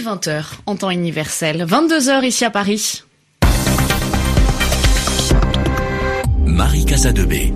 est 20h en temps universel, 22h ici à Paris. Marie Casadebé.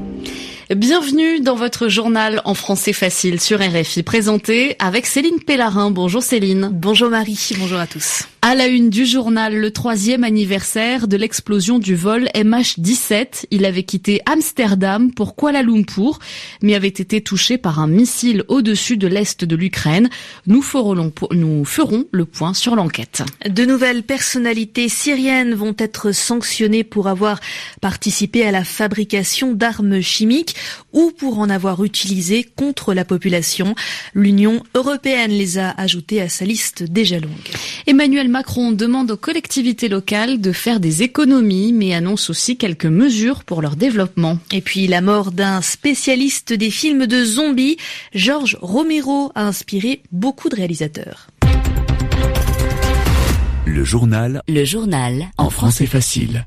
Bienvenue dans votre journal en français facile sur RFI, présenté avec Céline Pellarin. Bonjour Céline. Bonjour Marie, bonjour à tous. À la une du journal, le troisième anniversaire de l'explosion du vol MH17. Il avait quitté Amsterdam pour Kuala Lumpur, mais avait été touché par un missile au-dessus de l'est de l'Ukraine. Nous ferons, nous ferons le point sur l'enquête. De nouvelles personnalités syriennes vont être sanctionnées pour avoir participé à la fabrication d'armes chimiques ou pour en avoir utilisé contre la population. L'Union européenne les a ajoutées à sa liste déjà longue. Emmanuel Macron demande aux collectivités locales de faire des économies, mais annonce aussi quelques mesures pour leur développement. Et puis la mort d'un spécialiste des films de zombies, Georges Romero, a inspiré beaucoup de réalisateurs. Le journal. Le journal. En français facile.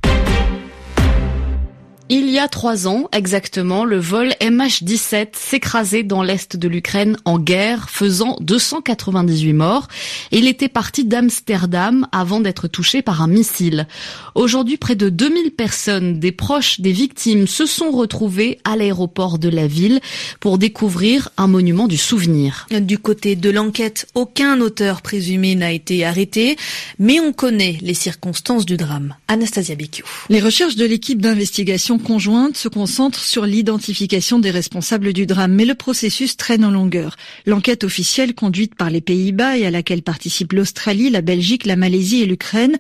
Il y a trois ans exactement, le vol MH17 s'écrasait dans l'est de l'Ukraine en guerre, faisant 298 morts. Il était parti d'Amsterdam avant d'être touché par un missile. Aujourd'hui, près de 2000 personnes, des proches des victimes, se sont retrouvées à l'aéroport de la ville pour découvrir un monument du souvenir. Du côté de l'enquête, aucun auteur présumé n'a été arrêté, mais on connaît les circonstances du drame. Anastasia Becchio. Les recherches de l'équipe d'investigation conjointe se concentre sur l'identification des responsables du drame, mais le processus traîne en longueur. L'enquête officielle conduite par les Pays-Bas et à laquelle participent l'Australie, la Belgique, la Malaisie et l'Ukraine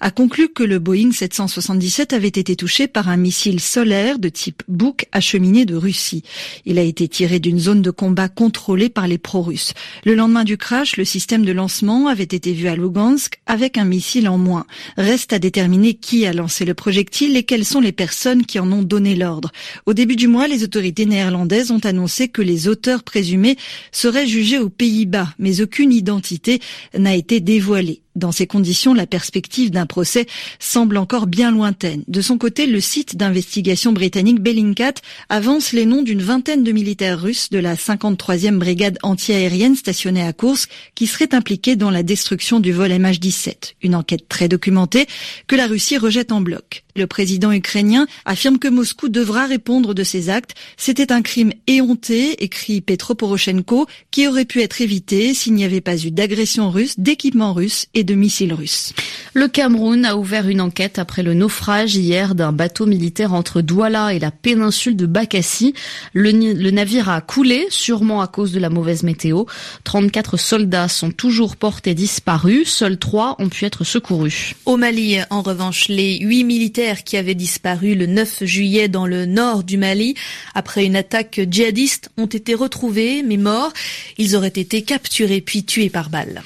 a conclu que le Boeing 777 avait été touché par un missile solaire de type Buk acheminé de Russie. Il a été tiré d'une zone de combat contrôlée par les pro-russes. Le lendemain du crash, le système de lancement avait été vu à Lugansk avec un missile en moins. Reste à déterminer qui a lancé le projectile et quelles sont les personnes qui en ont donné l'ordre. Au début du mois, les autorités néerlandaises ont annoncé que les auteurs présumés seraient jugés aux Pays-Bas, mais aucune identité n'a été dévoilée. Dans ces conditions, la perspective d'un procès semble encore bien lointaine. De son côté, le site d'investigation britannique Bellingcat avance les noms d'une vingtaine de militaires russes de la 53e brigade antiaérienne stationnée à Kursk qui seraient impliqués dans la destruction du vol MH17. Une enquête très documentée que la Russie rejette en bloc. Le président ukrainien affirme que Moscou devra répondre de ses actes. C'était un crime éhonté, écrit Petro Poroshenko, qui aurait pu être évité s'il n'y avait pas eu d'agression russe, d'équipement russe et de missiles russes. Le Cameroun a ouvert une enquête après le naufrage hier d'un bateau militaire entre Douala et la péninsule de Bakassi. Le, le, navire a coulé, sûrement à cause de la mauvaise météo. 34 soldats sont toujours portés disparus. Seuls trois ont pu être secourus. Au Mali, en revanche, les huit militaires qui avaient disparu le 9 juillet dans le nord du Mali après une attaque djihadiste ont été retrouvés mais morts. Ils auraient été capturés puis tués par balle.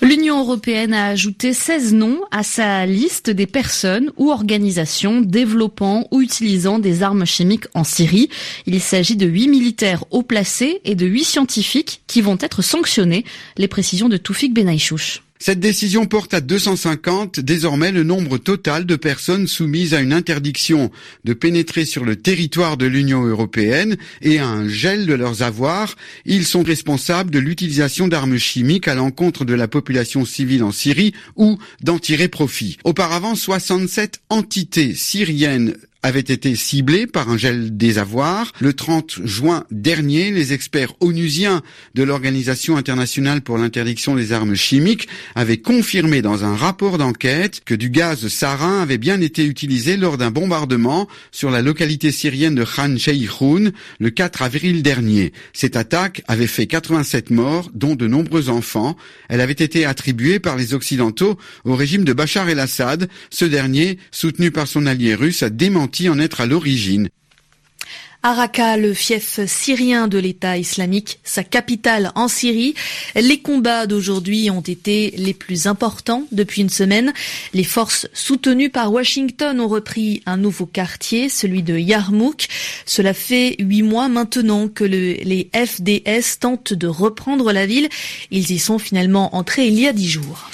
L'Union européenne a ajouté 16 noms à sa liste des personnes ou organisations développant ou utilisant des armes chimiques en Syrie. Il s'agit de 8 militaires haut placés et de 8 scientifiques qui vont être sanctionnés. Les précisions de Toufik Benaïchouch. Cette décision porte à 250 désormais le nombre total de personnes soumises à une interdiction de pénétrer sur le territoire de l'Union européenne et à un gel de leurs avoirs. Ils sont responsables de l'utilisation d'armes chimiques à l'encontre de la population civile en Syrie ou d'en tirer profit. Auparavant, 67 entités syriennes avait été ciblé par un gel des avoirs. Le 30 juin dernier, les experts onusiens de l'Organisation internationale pour l'interdiction des armes chimiques avaient confirmé dans un rapport d'enquête que du gaz sarin avait bien été utilisé lors d'un bombardement sur la localité syrienne de Khan Sheikhoun le 4 avril dernier. Cette attaque avait fait 87 morts, dont de nombreux enfants. Elle avait été attribuée par les Occidentaux au régime de Bachar el-Assad. Ce dernier, soutenu par son allié russe, a démenti en être à l'origine. Araka, le fief syrien de l'État islamique, sa capitale en Syrie. Les combats d'aujourd'hui ont été les plus importants depuis une semaine. Les forces soutenues par Washington ont repris un nouveau quartier, celui de Yarmouk. Cela fait huit mois maintenant que le, les FDS tentent de reprendre la ville. Ils y sont finalement entrés il y a dix jours.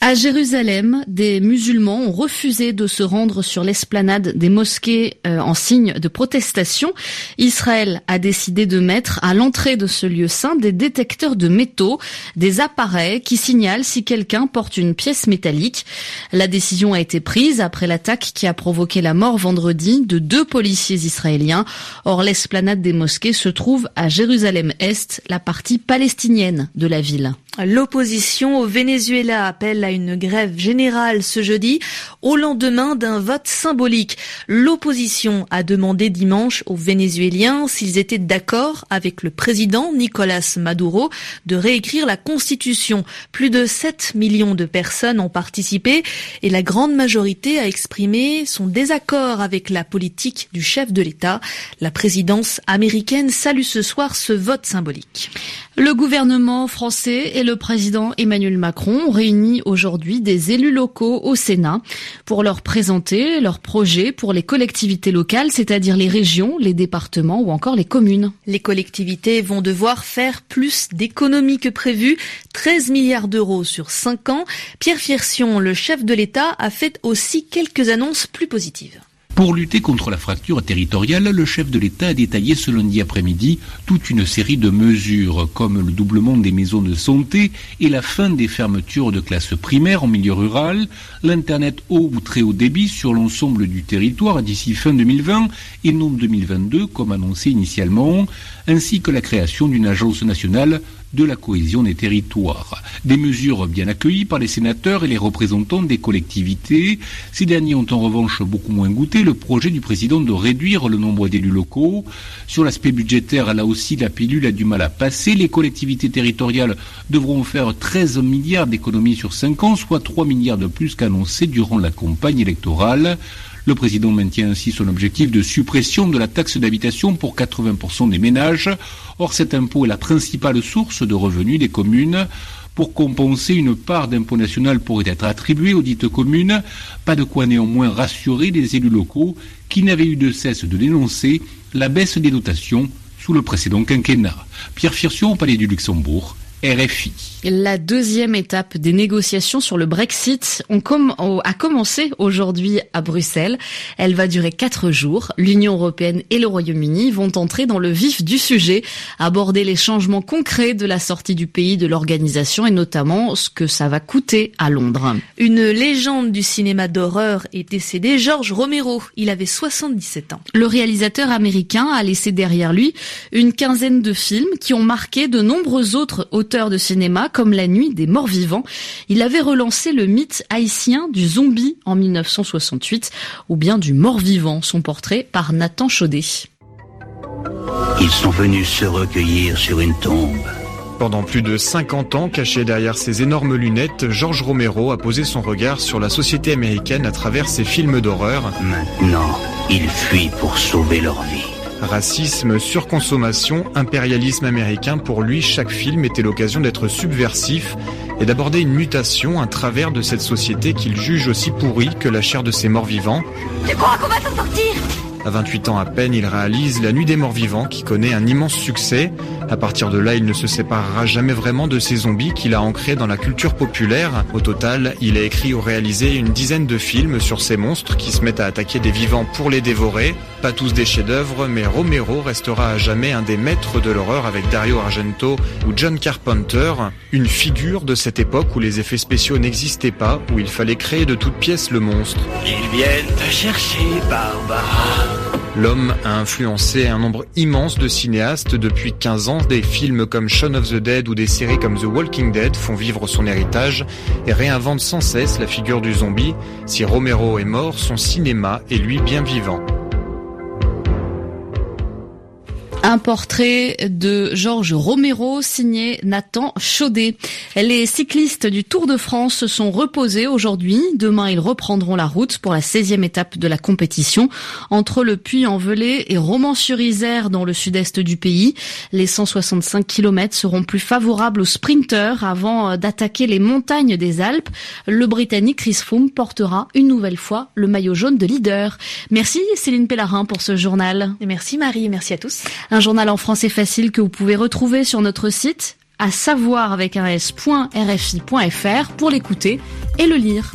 À Jérusalem, des musulmans ont refusé de se rendre sur l'esplanade des mosquées euh, en signe de protestation. Israël a décidé de mettre à l'entrée de ce lieu saint des détecteurs de métaux, des appareils qui signalent si quelqu'un porte une pièce métallique. La décision a été prise après l'attaque qui a provoqué la mort vendredi de deux policiers israéliens. Or, l'esplanade des mosquées se trouve à Jérusalem-Est, la partie palestinienne de la ville. L'opposition au Venezuela appelle à une grève générale ce jeudi au lendemain d'un vote symbolique. L'opposition a demandé dimanche aux Vénézuéliens s'ils étaient d'accord avec le président Nicolas Maduro de réécrire la constitution. Plus de 7 millions de personnes ont participé et la grande majorité a exprimé son désaccord avec la politique du chef de l'État. La présidence américaine salue ce soir ce vote symbolique. Le gouvernement français et le président Emmanuel Macron ont réuni aujourd'hui des élus locaux au Sénat pour leur présenter leurs projets pour les collectivités locales, c'est-à-dire les régions, les départements ou encore les communes. Les collectivités vont devoir faire plus d'économies que prévu, 13 milliards d'euros sur 5 ans. Pierre Fiersion, le chef de l'État, a fait aussi quelques annonces plus positives. Pour lutter contre la fracture territoriale, le chef de l'État a détaillé ce lundi après-midi toute une série de mesures, comme le doublement des maisons de santé et la fin des fermetures de classes primaires en milieu rural, l'Internet haut ou très haut débit sur l'ensemble du territoire d'ici fin 2020 et non 2022 comme annoncé initialement, ainsi que la création d'une agence nationale de la cohésion des territoires. Des mesures bien accueillies par les sénateurs et les représentants des collectivités. Ces derniers ont en revanche beaucoup moins goûté le projet du président de réduire le nombre d'élus locaux. Sur l'aspect budgétaire, là aussi, la pilule a du mal à passer. Les collectivités territoriales devront faire 13 milliards d'économies sur 5 ans, soit 3 milliards de plus qu'annoncé durant la campagne électorale. Le président maintient ainsi son objectif de suppression de la taxe d'habitation pour 80% des ménages. Or, cet impôt est la principale source de revenus des communes. Pour compenser, une part d'impôt national pourrait être attribuée aux dites communes. Pas de quoi néanmoins rassurer les élus locaux qui n'avaient eu de cesse de dénoncer la baisse des dotations sous le précédent quinquennat. Pierre Firsion au Palais du Luxembourg, RFI. La deuxième étape des négociations sur le Brexit a commencé aujourd'hui à Bruxelles. Elle va durer quatre jours. L'Union européenne et le Royaume-Uni vont entrer dans le vif du sujet, aborder les changements concrets de la sortie du pays de l'organisation et notamment ce que ça va coûter à Londres. Une légende du cinéma d'horreur est décédée, George Romero. Il avait 77 ans. Le réalisateur américain a laissé derrière lui une quinzaine de films qui ont marqué de nombreux autres auteurs de cinéma comme La Nuit des Morts Vivants. Il avait relancé le mythe haïtien du zombie en 1968 ou bien du mort vivant, son portrait par Nathan Chaudet. Ils sont venus se recueillir sur une tombe. Pendant plus de 50 ans, caché derrière ses énormes lunettes, George Romero a posé son regard sur la société américaine à travers ses films d'horreur. Maintenant, ils fuient pour sauver leur vie. Racisme, surconsommation, impérialisme américain, pour lui, chaque film était l'occasion d'être subversif et d'aborder une mutation, un travers de cette société qu'il juge aussi pourrie que la chair de ses morts vivants. Je crois qu'on va s'en sortir? À 28 ans à peine, il réalise La Nuit des Morts Vivants qui connaît un immense succès. À partir de là, il ne se séparera jamais vraiment de ces zombies qu'il a ancrés dans la culture populaire. Au total, il a écrit ou réalisé une dizaine de films sur ces monstres qui se mettent à attaquer des vivants pour les dévorer. Pas tous des chefs-d'œuvre, mais Romero restera à jamais un des maîtres de l'horreur avec Dario Argento ou John Carpenter, une figure de cette époque où les effets spéciaux n'existaient pas, où il fallait créer de toutes pièces le monstre. Ils viennent te chercher, Barbara. L'homme a influencé un nombre immense de cinéastes depuis 15 ans. Des films comme Shaun of the Dead ou des séries comme The Walking Dead font vivre son héritage et réinventent sans cesse la figure du zombie. Si Romero est mort, son cinéma est lui bien vivant. Un portrait de Georges Romero signé Nathan Chaudet. Les cyclistes du Tour de France se sont reposés aujourd'hui. Demain, ils reprendront la route pour la 16e étape de la compétition entre le Puy-en-Velay et Romans-sur-Isère dans le sud-est du pays. Les 165 km seront plus favorables aux sprinteurs avant d'attaquer les montagnes des Alpes. Le Britannique Chris Froome portera une nouvelle fois le maillot jaune de leader. Merci Céline Pellarin pour ce journal. Merci Marie, merci à tous. Un journal en français facile que vous pouvez retrouver sur notre site à savoir avec un s.rfi.fr pour l'écouter et le lire.